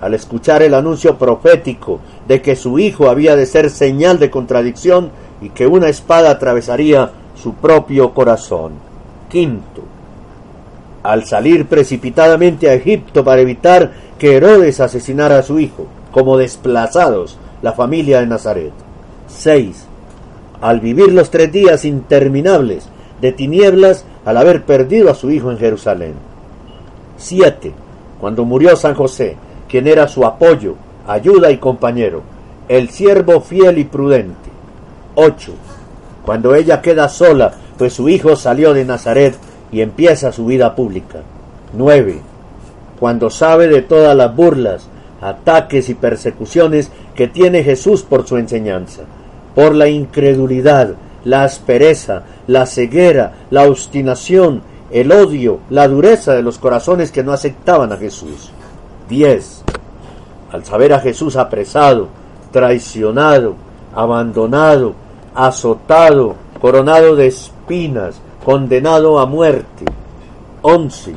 al escuchar el anuncio profético de que su hijo había de ser señal de contradicción y que una espada atravesaría su propio corazón. Quinto, al salir precipitadamente a Egipto para evitar que Herodes asesinara a su hijo, como desplazados la familia de Nazaret. 6. Al vivir los tres días interminables de tinieblas al haber perdido a su hijo en Jerusalén. 7. Cuando murió San José, quien era su apoyo, ayuda y compañero, el siervo fiel y prudente. 8. Cuando ella queda sola, pues su hijo salió de Nazaret y empieza su vida pública. 9. Cuando sabe de todas las burlas, ataques y persecuciones que tiene Jesús por su enseñanza, por la incredulidad, la aspereza, la ceguera, la obstinación, el odio, la dureza de los corazones que no aceptaban a Jesús. 10. Al saber a Jesús apresado, traicionado, abandonado, azotado, coronado de espinas, condenado a muerte. 11.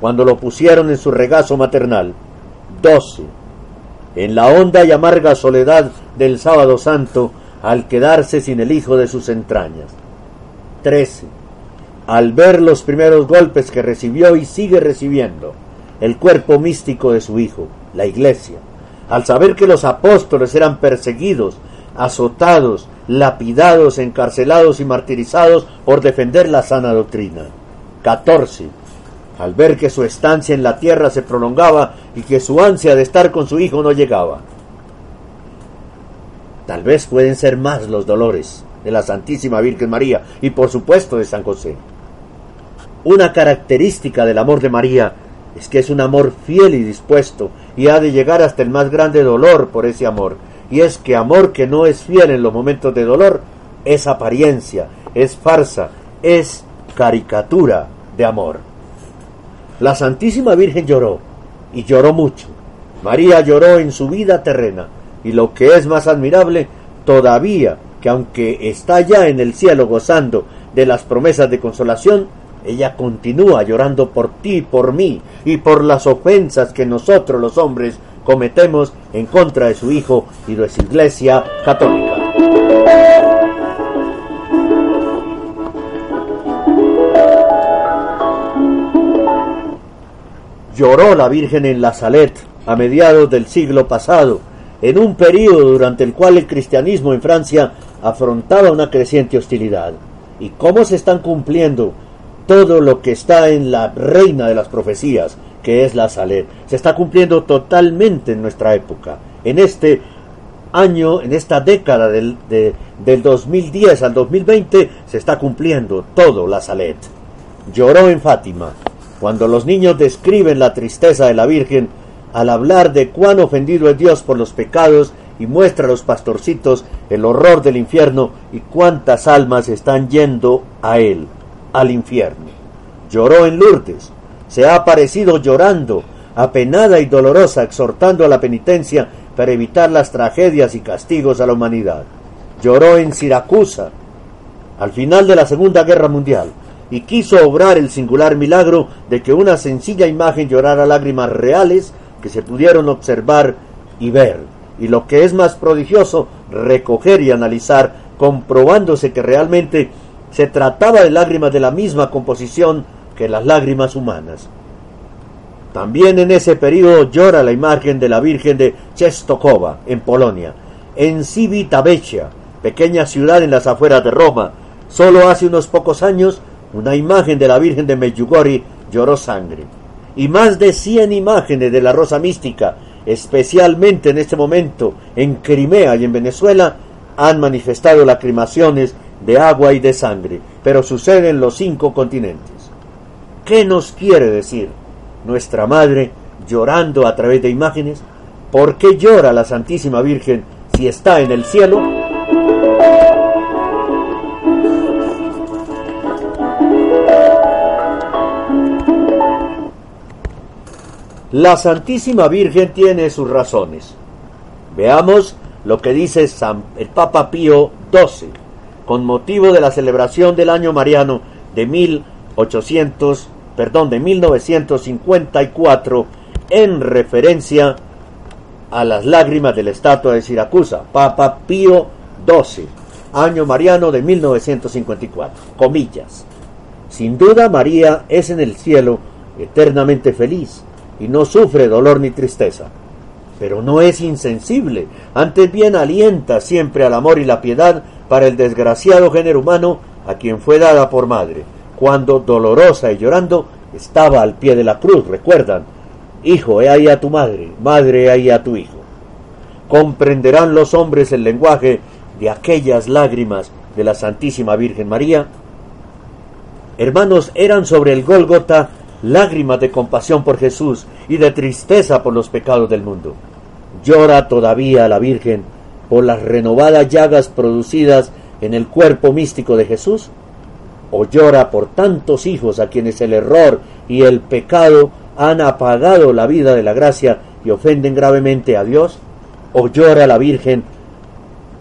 Cuando lo pusieron en su regazo maternal. 12. En la honda y amarga soledad del sábado santo, al quedarse sin el hijo de sus entrañas. 13. Al ver los primeros golpes que recibió y sigue recibiendo el cuerpo místico de su hijo, la iglesia, al saber que los apóstoles eran perseguidos, azotados, lapidados, encarcelados y martirizados por defender la sana doctrina. 14. Al ver que su estancia en la tierra se prolongaba y que su ansia de estar con su hijo no llegaba. Tal vez pueden ser más los dolores de la Santísima Virgen María y por supuesto de San José. Una característica del amor de María es que es un amor fiel y dispuesto y ha de llegar hasta el más grande dolor por ese amor. Y es que amor que no es fiel en los momentos de dolor es apariencia, es farsa, es caricatura de amor. La Santísima Virgen lloró y lloró mucho. María lloró en su vida terrena y lo que es más admirable, todavía que aunque está ya en el cielo gozando de las promesas de consolación, ella continúa llorando por ti, por mí y por las ofensas que nosotros los hombres cometemos en contra de su Hijo y de su Iglesia católica. Lloró la Virgen en la Salet a mediados del siglo pasado, en un período durante el cual el cristianismo en Francia afrontaba una creciente hostilidad. ¿Y cómo se están cumpliendo todo lo que está en la reina de las profecías, que es la Salet. Se está cumpliendo totalmente en nuestra época. En este año, en esta década del, del 2010 al 2020, se está cumpliendo todo la Salet. Lloró en Fátima, cuando los niños describen la tristeza de la Virgen al hablar de cuán ofendido es Dios por los pecados y muestra a los pastorcitos el horror del infierno y cuántas almas están yendo a él al infierno. Lloró en Lourdes, se ha aparecido llorando, apenada y dolorosa, exhortando a la penitencia para evitar las tragedias y castigos a la humanidad. Lloró en Siracusa, al final de la Segunda Guerra Mundial, y quiso obrar el singular milagro de que una sencilla imagen llorara lágrimas reales que se pudieron observar y ver, y lo que es más prodigioso, recoger y analizar, comprobándose que realmente se trataba de lágrimas de la misma composición que las lágrimas humanas. También en ese periodo llora la imagen de la Virgen de Czestochowa, en Polonia. En Civitavecchia, pequeña ciudad en las afueras de Roma, solo hace unos pocos años, una imagen de la Virgen de Medjugorje lloró sangre. Y más de cien imágenes de la Rosa Mística, especialmente en este momento en Crimea y en Venezuela, han manifestado lacrimaciones de agua y de sangre, pero sucede en los cinco continentes. ¿Qué nos quiere decir nuestra Madre llorando a través de imágenes? ¿Por qué llora la Santísima Virgen si está en el cielo? La Santísima Virgen tiene sus razones. Veamos lo que dice el Papa Pío XII con motivo de la celebración del año mariano de 1800, perdón, de 1954 en referencia a las lágrimas de la estatua de Siracusa, Papa Pío XII, año mariano de 1954. Comillas. Sin duda María es en el cielo eternamente feliz y no sufre dolor ni tristeza, pero no es insensible, antes bien alienta siempre al amor y la piedad para el desgraciado género humano a quien fue dada por madre, cuando dolorosa y llorando estaba al pie de la cruz, recuerdan, Hijo, he ahí a tu madre, madre, he ahí a tu hijo. ¿Comprenderán los hombres el lenguaje de aquellas lágrimas de la Santísima Virgen María? Hermanos, eran sobre el Gólgota lágrimas de compasión por Jesús y de tristeza por los pecados del mundo. Llora todavía la Virgen por las renovadas llagas producidas en el cuerpo místico de Jesús? ¿O llora por tantos hijos a quienes el error y el pecado han apagado la vida de la gracia y ofenden gravemente a Dios? ¿O llora la Virgen?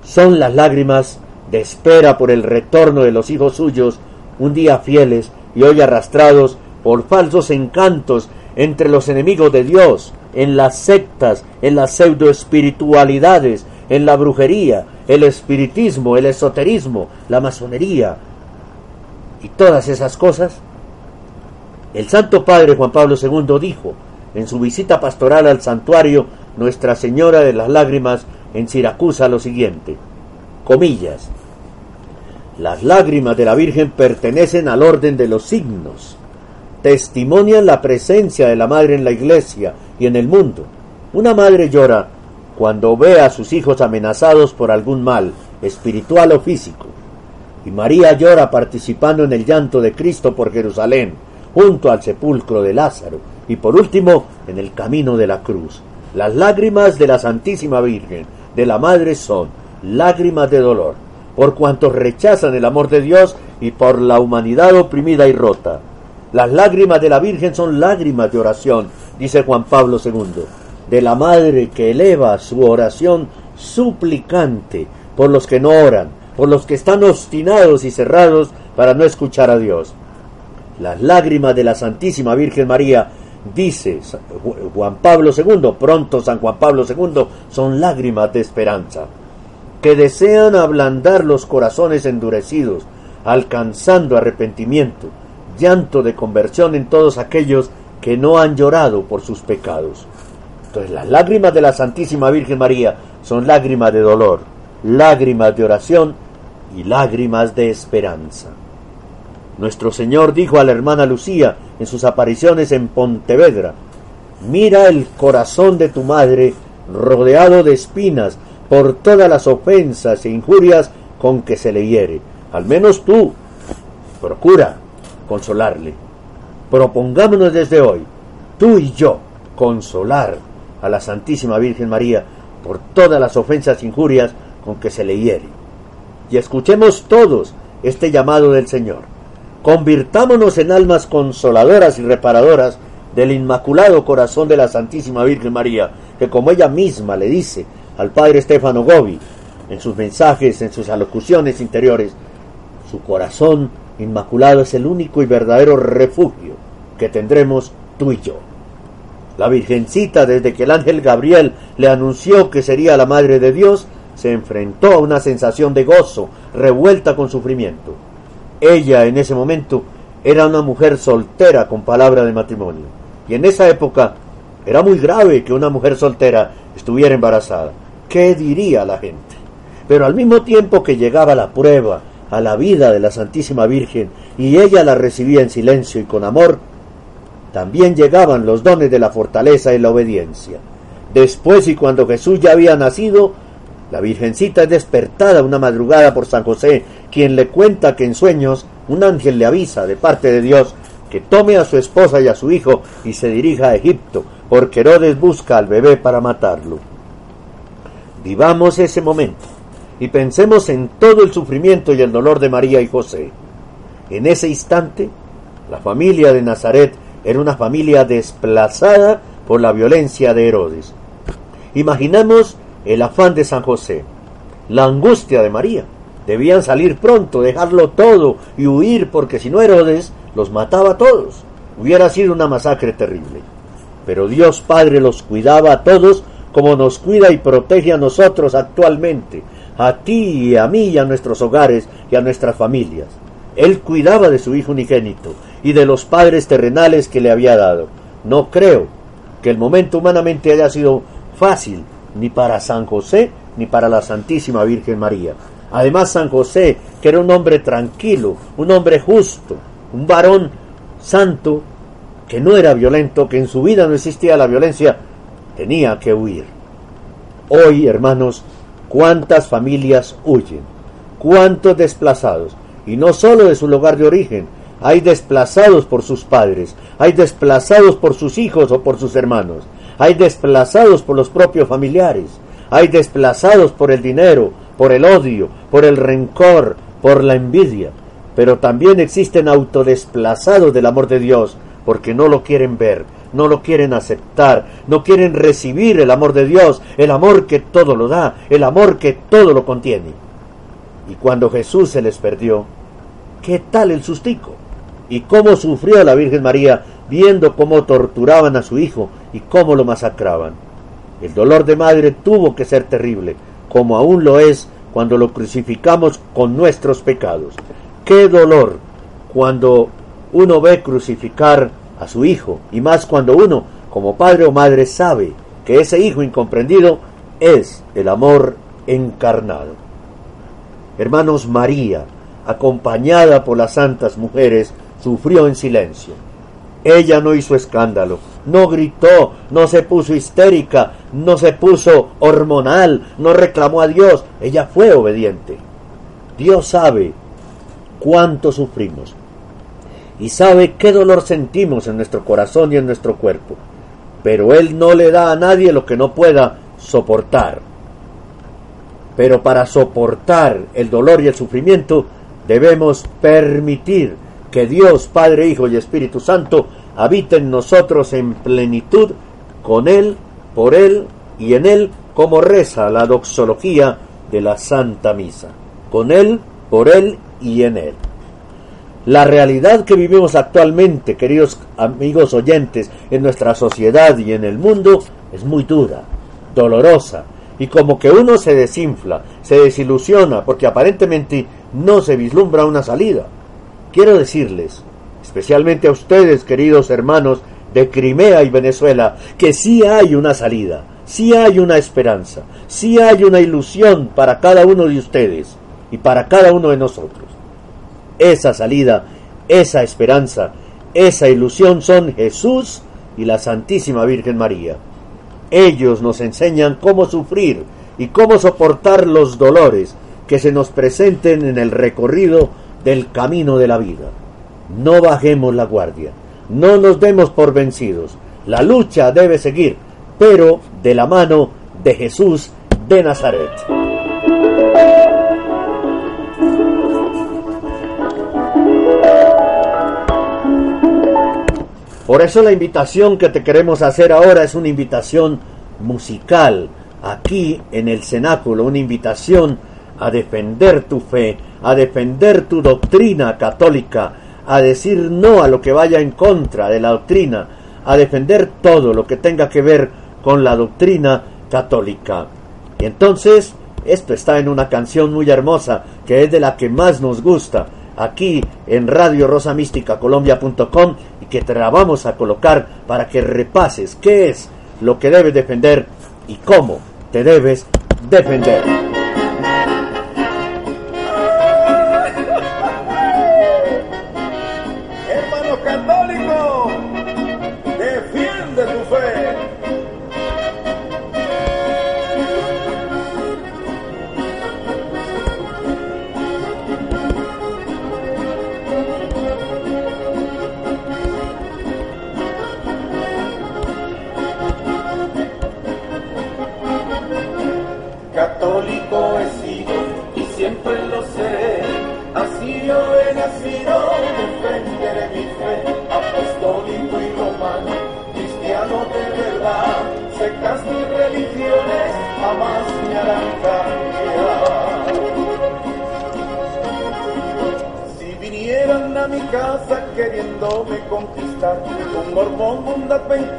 Son las lágrimas de espera por el retorno de los hijos suyos, un día fieles y hoy arrastrados por falsos encantos entre los enemigos de Dios, en las sectas, en las pseudoespiritualidades, en la brujería, el espiritismo, el esoterismo, la masonería y todas esas cosas? El Santo Padre Juan Pablo II dijo en su visita pastoral al santuario Nuestra Señora de las Lágrimas en Siracusa lo siguiente, comillas, las lágrimas de la Virgen pertenecen al orden de los signos, testimonian la presencia de la Madre en la Iglesia y en el mundo. Una madre llora cuando ve a sus hijos amenazados por algún mal, espiritual o físico. Y María llora participando en el llanto de Cristo por Jerusalén, junto al sepulcro de Lázaro, y por último en el camino de la cruz. Las lágrimas de la Santísima Virgen, de la Madre, son lágrimas de dolor, por cuantos rechazan el amor de Dios y por la humanidad oprimida y rota. Las lágrimas de la Virgen son lágrimas de oración, dice Juan Pablo II de la madre que eleva su oración suplicante por los que no oran, por los que están obstinados y cerrados para no escuchar a Dios. Las lágrimas de la Santísima Virgen María, dice Juan Pablo II, pronto San Juan Pablo II, son lágrimas de esperanza, que desean ablandar los corazones endurecidos, alcanzando arrepentimiento, llanto de conversión en todos aquellos que no han llorado por sus pecados. Entonces las lágrimas de la Santísima Virgen María son lágrimas de dolor, lágrimas de oración y lágrimas de esperanza. Nuestro Señor dijo a la hermana Lucía en sus apariciones en Pontevedra, mira el corazón de tu madre rodeado de espinas por todas las ofensas e injurias con que se le hiere. Al menos tú, procura consolarle. Propongámonos desde hoy, tú y yo, consolar a la Santísima Virgen María por todas las ofensas e injurias con que se le hiere. Y escuchemos todos este llamado del Señor. Convirtámonos en almas consoladoras y reparadoras del Inmaculado Corazón de la Santísima Virgen María, que como ella misma le dice al Padre Stefano Gobi, en sus mensajes, en sus alocuciones interiores, su corazón inmaculado es el único y verdadero refugio que tendremos tú y yo. La Virgencita, desde que el ángel Gabriel le anunció que sería la Madre de Dios, se enfrentó a una sensación de gozo, revuelta con sufrimiento. Ella, en ese momento, era una mujer soltera con palabra de matrimonio. Y en esa época era muy grave que una mujer soltera estuviera embarazada. ¿Qué diría la gente? Pero al mismo tiempo que llegaba la prueba a la vida de la Santísima Virgen y ella la recibía en silencio y con amor, también llegaban los dones de la fortaleza y la obediencia. Después y cuando Jesús ya había nacido, la Virgencita es despertada una madrugada por San José, quien le cuenta que en sueños un ángel le avisa de parte de Dios que tome a su esposa y a su hijo y se dirija a Egipto, porque Herodes busca al bebé para matarlo. Vivamos ese momento y pensemos en todo el sufrimiento y el dolor de María y José. En ese instante, la familia de Nazaret era una familia desplazada por la violencia de Herodes. Imaginamos el afán de San José, la angustia de María. Debían salir pronto, dejarlo todo y huir porque si no Herodes los mataba a todos. Hubiera sido una masacre terrible. pero Dios Padre los cuidaba a todos como nos cuida y protege a nosotros actualmente, a ti y a mí y a nuestros hogares y a nuestras familias. Él cuidaba de su Hijo unigénito y de los padres terrenales que le había dado. No creo que el momento humanamente haya sido fácil ni para San José ni para la Santísima Virgen María. Además, San José, que era un hombre tranquilo, un hombre justo, un varón santo, que no era violento, que en su vida no existía la violencia, tenía que huir. Hoy, hermanos, cuántas familias huyen, cuántos desplazados, y no solo de su lugar de origen, hay desplazados por sus padres, hay desplazados por sus hijos o por sus hermanos, hay desplazados por los propios familiares, hay desplazados por el dinero, por el odio, por el rencor, por la envidia, pero también existen autodesplazados del amor de Dios porque no lo quieren ver, no lo quieren aceptar, no quieren recibir el amor de Dios, el amor que todo lo da, el amor que todo lo contiene. Y cuando Jesús se les perdió, ¿qué tal el sustico? ¿Y cómo sufrió la Virgen María viendo cómo torturaban a su hijo y cómo lo masacraban? El dolor de madre tuvo que ser terrible, como aún lo es cuando lo crucificamos con nuestros pecados. Qué dolor cuando uno ve crucificar a su hijo, y más cuando uno, como padre o madre, sabe que ese hijo incomprendido es el amor encarnado. Hermanos, María, acompañada por las santas mujeres, sufrió en silencio. Ella no hizo escándalo, no gritó, no se puso histérica, no se puso hormonal, no reclamó a Dios, ella fue obediente. Dios sabe cuánto sufrimos y sabe qué dolor sentimos en nuestro corazón y en nuestro cuerpo, pero Él no le da a nadie lo que no pueda soportar. Pero para soportar el dolor y el sufrimiento debemos permitir que Dios, Padre, Hijo y Espíritu Santo habiten en nosotros en plenitud, con Él, por Él y en Él, como reza la doxología de la Santa Misa. Con Él, por Él y en Él. La realidad que vivimos actualmente, queridos amigos oyentes, en nuestra sociedad y en el mundo es muy dura, dolorosa, y como que uno se desinfla, se desilusiona, porque aparentemente no se vislumbra una salida. Quiero decirles, especialmente a ustedes, queridos hermanos de Crimea y Venezuela, que sí hay una salida, sí hay una esperanza, sí hay una ilusión para cada uno de ustedes y para cada uno de nosotros. Esa salida, esa esperanza, esa ilusión son Jesús y la Santísima Virgen María. Ellos nos enseñan cómo sufrir y cómo soportar los dolores que se nos presenten en el recorrido del camino de la vida. No bajemos la guardia, no nos demos por vencidos. La lucha debe seguir, pero de la mano de Jesús de Nazaret. Por eso la invitación que te queremos hacer ahora es una invitación musical, aquí en el cenáculo, una invitación a defender tu fe, a defender tu doctrina católica, a decir no a lo que vaya en contra de la doctrina, a defender todo lo que tenga que ver con la doctrina católica. Y entonces, esto está en una canción muy hermosa, que es de la que más nos gusta, aquí en Radio Rosa Mística Colombia.com que te la vamos a colocar para que repases qué es lo que debes defender y cómo te debes defender.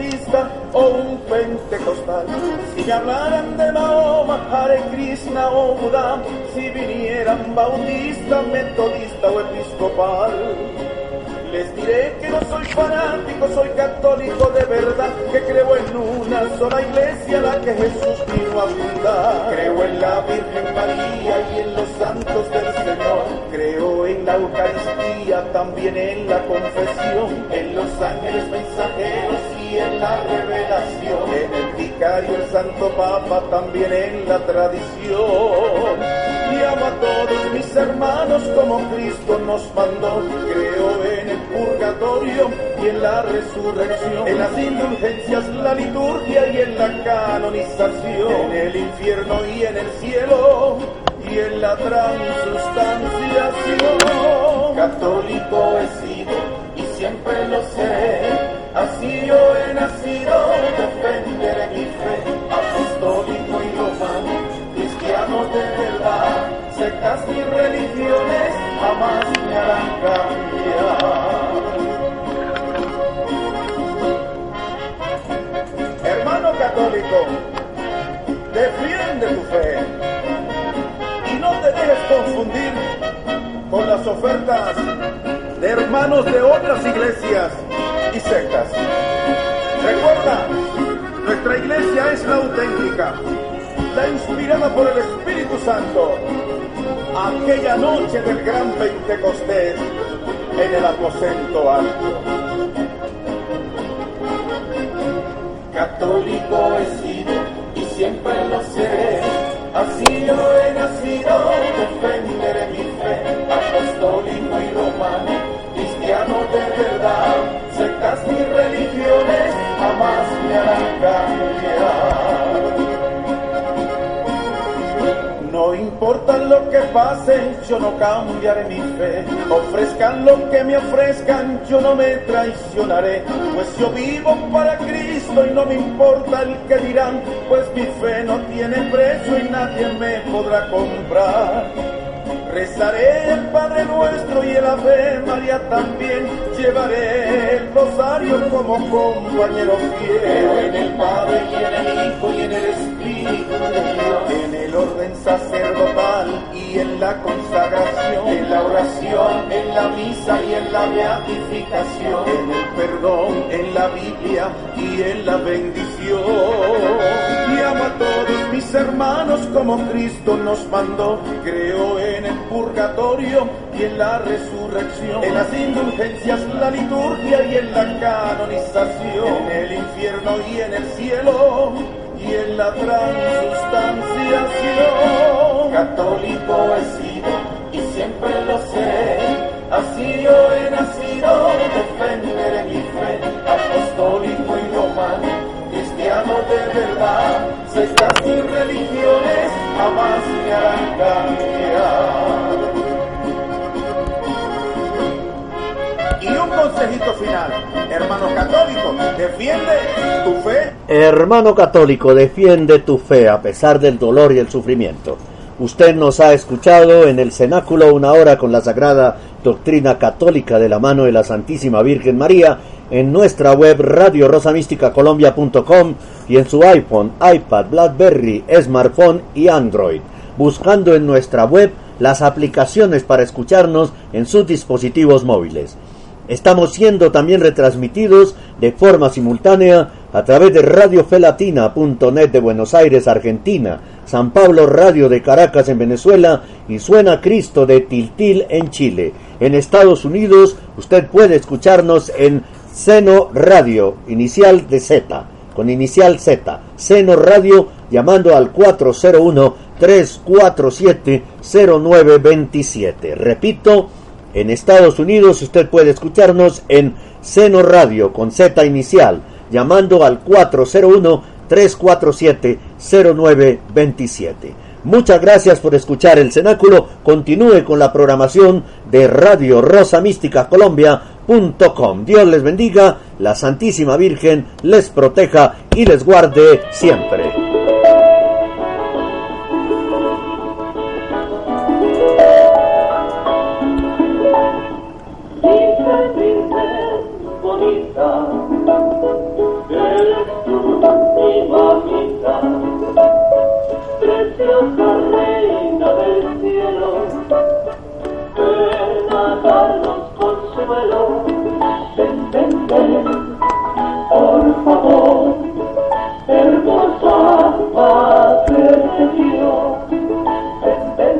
Adventista o un pentecostal. Si me hablaran de Mahoma, Hare Krishna o Buda, si vinieran bautista, metodista o episcopal. Les diré que no soy fanático, soy católico de verdad, que creo en una sola iglesia, la que Jesús vino a fundar. Creo en la Virgen María y en los santos del Señor. Creo en la Eucaristía, también en la confesión, en los ángeles mensajeros en la revelación. En el vicario, el Santo Papa, también en la tradición. Y amo a todos mis hermanos como Cristo nos mandó. Creo en el purgatorio y en la resurrección, en las indulgencias, la liturgia y en la canonización, en el infierno y en el cielo y en la transustanciación. Católico he sido y siempre lo sé. Así yo he nacido, defenderé mi fe, apostólico y romano, cristiano de verdad, sectas y religiones jamás me harán cambiar. Hermano católico, defiende tu fe. Y no te dejes confundir con las ofertas de hermanos de otras iglesias y sectas. Recuerda, nuestra iglesia es la auténtica, la inspirada por el Espíritu Santo. Aquella noche del gran Pentecostés en el aposento alto. Católico he sido y siempre lo seré. Así yo he nacido, defenderé mi fe, apostólico y romano, cristiano de verdad, y religiones jamás me harán cambiar. No importa lo que pase, yo no cambiaré mi fe. Ofrezcan lo que me ofrezcan, yo no me traicionaré. Pues yo vivo para Cristo y no me importa el que dirán, pues mi fe no tiene precio y nadie me podrá comprar. Rezaré el Padre Nuestro y el Ave María también. Llevaré el rosario como compañero fiel. En el Padre y en el Hijo y en el Espíritu de Dios. En el orden sacerdotal y en la consagración. En la oración, en la misa y en la beatificación. En el perdón, en la Biblia y en la bendición. Todos mis hermanos como Cristo nos mandó. Creo en el purgatorio y en la resurrección, en las indulgencias, la liturgia y en la canonización, en el infierno y en el cielo y en la transustanciación. Católico he sido y siempre lo sé, así yo he nacido, defenderé mi fe, apostólico y romano, cristiano de verdad, sectas y religiones jamás me harán cambiar. Y un consejito final, hermano católico, defiende tu fe. Hermano católico, defiende tu fe a pesar del dolor y el sufrimiento. Usted nos ha escuchado en el cenáculo una hora con la sagrada doctrina católica de la mano de la Santísima Virgen María en nuestra web radiorosamisticacolombia.com y en su iPhone, iPad, BlackBerry, smartphone y Android, buscando en nuestra web las aplicaciones para escucharnos en sus dispositivos móviles. Estamos siendo también retransmitidos de forma simultánea a través de radiofelatina.net de Buenos Aires, Argentina, San Pablo Radio de Caracas en Venezuela y Suena Cristo de Tiltil en Chile. En Estados Unidos usted puede escucharnos en Seno Radio, inicial de Z, con inicial Z, Seno Radio, llamando al 401-347-0927. Repito, en Estados Unidos usted puede escucharnos en Seno Radio con Z inicial, llamando al 401-347-0927. Muchas gracias por escuchar el cenáculo. Continúe con la programación de Radio Rosa Mística Dios les bendiga, la Santísima Virgen les proteja y les guarde siempre. Preciosa reina del ven, por favor, hermosa Madre de Dios, ven,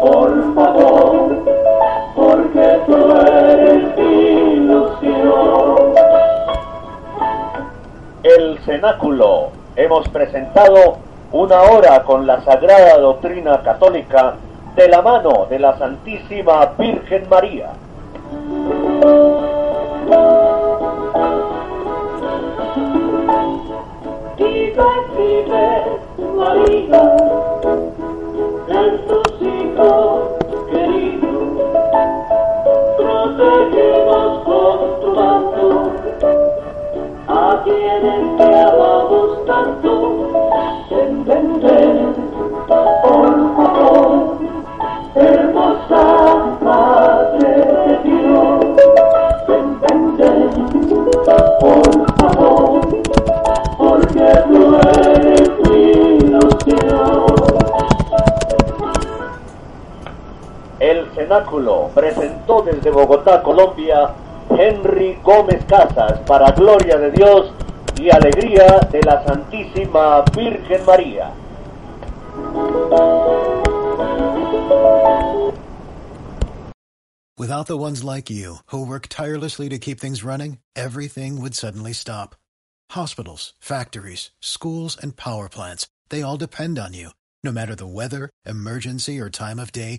por favor, porque tú eres ilusión. El Cenáculo. Hemos presentado una hora con la sagrada doctrina católica de la mano de la Santísima Virgen María. Tanto, ven, ven, ven, por El Cenáculo presentó desde Bogotá, Colombia, Henry Gómez Casas para gloria de Dios y alegría de la Santísima Virgen María. Without the ones like you, who work tirelessly to keep things running, everything would suddenly stop. Hospitals, factories, schools, and power plants, they all depend on you. No matter the weather, emergency, or time of day,